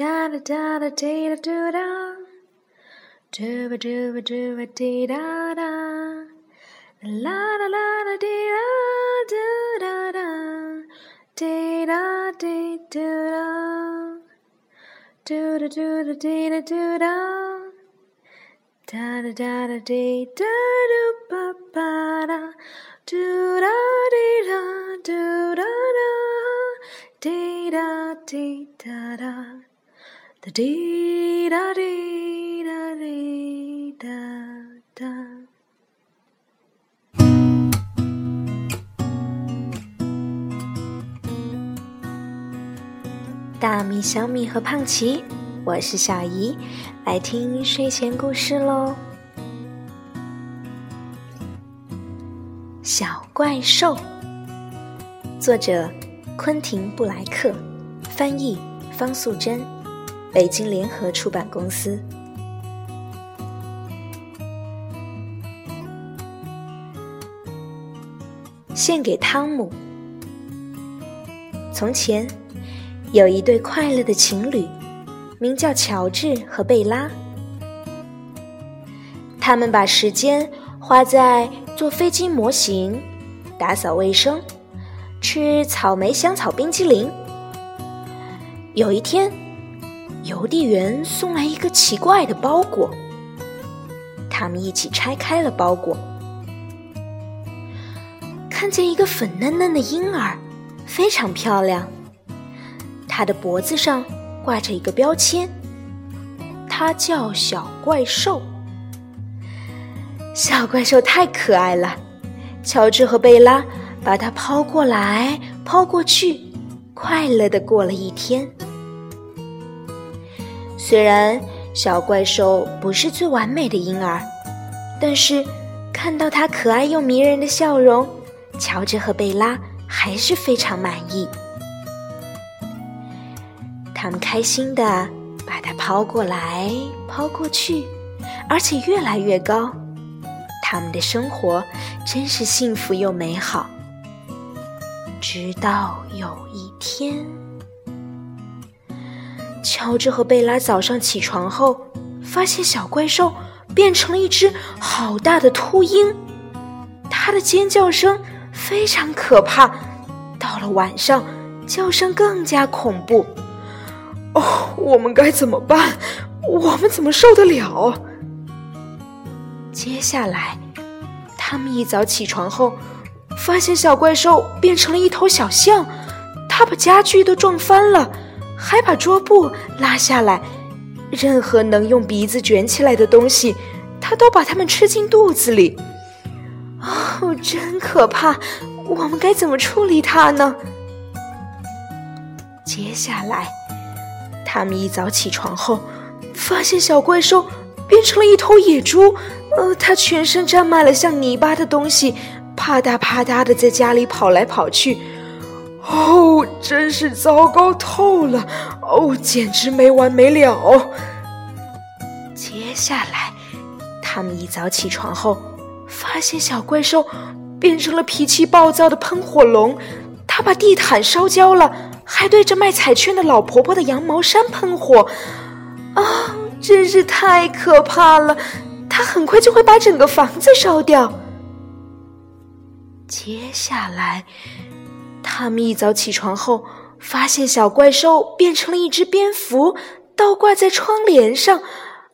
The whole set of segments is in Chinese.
da da da da dee da do da. Do ba do ba do ba dee da da. La la la la dee da do da da. Dee da dee do da. Do da do da dee da do da. Da da da da dee da do ba ba da. Do da dee da do da da. Dee da dee da da. 哒滴哒滴哒滴哒哒大米、小米和胖奇，我是小姨，来听睡前故事喽。小怪兽，作者昆汀·布莱克，翻译方素珍，北京联合出版公司。献给汤姆。从前。有一对快乐的情侣，名叫乔治和贝拉。他们把时间花在做飞机模型、打扫卫生、吃草莓香草冰激凌。有一天，邮递员送来一个奇怪的包裹，他们一起拆开了包裹，看见一个粉嫩嫩的婴儿，非常漂亮。他的脖子上挂着一个标签，他叫小怪兽。小怪兽太可爱了，乔治和贝拉把它抛过来抛过去，快乐的过了一天。虽然小怪兽不是最完美的婴儿，但是看到他可爱又迷人的笑容，乔治和贝拉还是非常满意。他们开心的把它抛过来抛过去，而且越来越高。他们的生活真是幸福又美好。直到有一天，乔治和贝拉早上起床后，发现小怪兽变成了一只好大的秃鹰，它的尖叫声非常可怕。到了晚上，叫声更加恐怖。哦，我们该怎么办？我们怎么受得了？接下来，他们一早起床后，发现小怪兽变成了一头小象，它把家具都撞翻了，还把桌布拉下来，任何能用鼻子卷起来的东西，他都把它们吃进肚子里。哦，真可怕！我们该怎么处理它呢？接下来。他们一早起床后，发现小怪兽变成了一头野猪。呃，它全身沾满了像泥巴的东西，啪嗒啪嗒的在家里跑来跑去。哦，真是糟糕透了！哦，简直没完没了。接下来，他们一早起床后，发现小怪兽变成了脾气暴躁的喷火龙，它把地毯烧焦了。还对着卖彩券的老婆婆的羊毛衫喷火，啊，真是太可怕了！它很快就会把整个房子烧掉。接下来，他们一早起床后，发现小怪兽变成了一只蝙蝠，倒挂在窗帘上，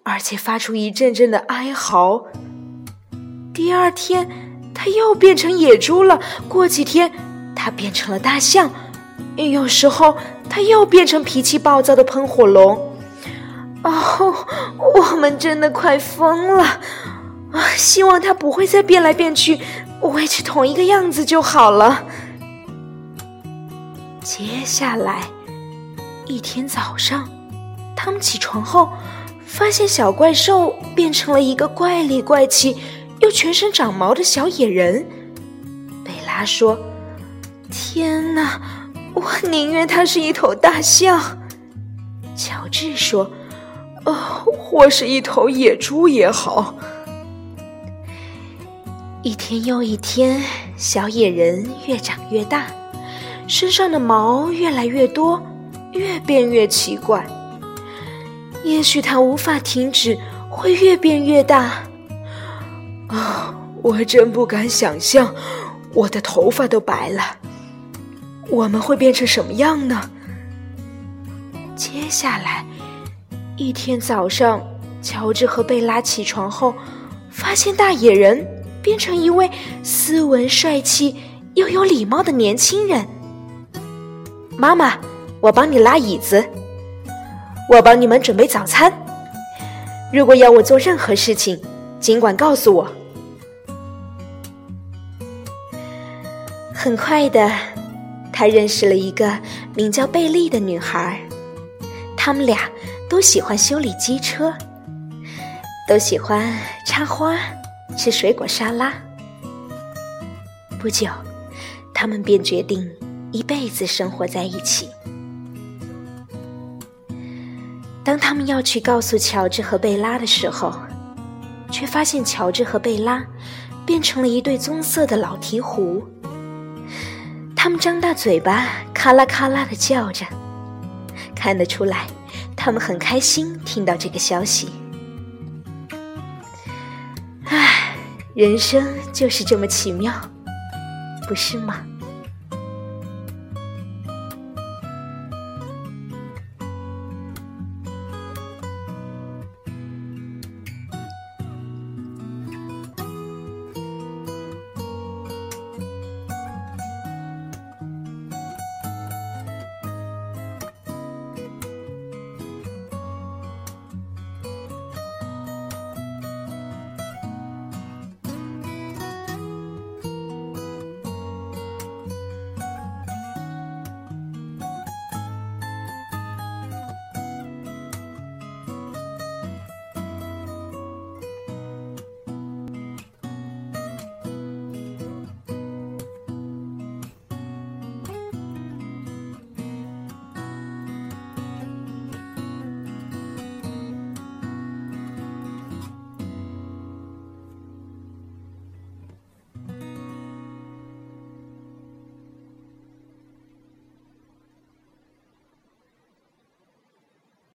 而且发出一阵阵的哀嚎。第二天，它又变成野猪了。过几天，它变成了大象。有时候，它又变成脾气暴躁的喷火龙。哦，我们真的快疯了！啊，希望它不会再变来变去，维持同一个样子就好了。接下来，一天早上，他们起床后，发现小怪兽变成了一个怪里怪气又全身长毛的小野人。贝拉说：“天哪！”我宁愿它是一头大象，乔治说：“哦，或是一头野猪也好。”一天又一天，小野人越长越大，身上的毛越来越多，越变越奇怪。也许它无法停止，会越变越大。啊，我真不敢想象，我的头发都白了。我们会变成什么样呢？接下来一天早上，乔治和贝拉起床后，发现大野人变成一位斯文帅气又有礼貌的年轻人。妈妈，我帮你拉椅子，我帮你们准备早餐。如果要我做任何事情，尽管告诉我。很快的。他认识了一个名叫贝利的女孩，他们俩都喜欢修理机车，都喜欢插花、吃水果沙拉。不久，他们便决定一辈子生活在一起。当他们要去告诉乔治和贝拉的时候，却发现乔治和贝拉变成了一对棕色的老鹈鹕。他们张大嘴巴，咔啦咔啦的叫着，看得出来，他们很开心听到这个消息。唉，人生就是这么奇妙，不是吗？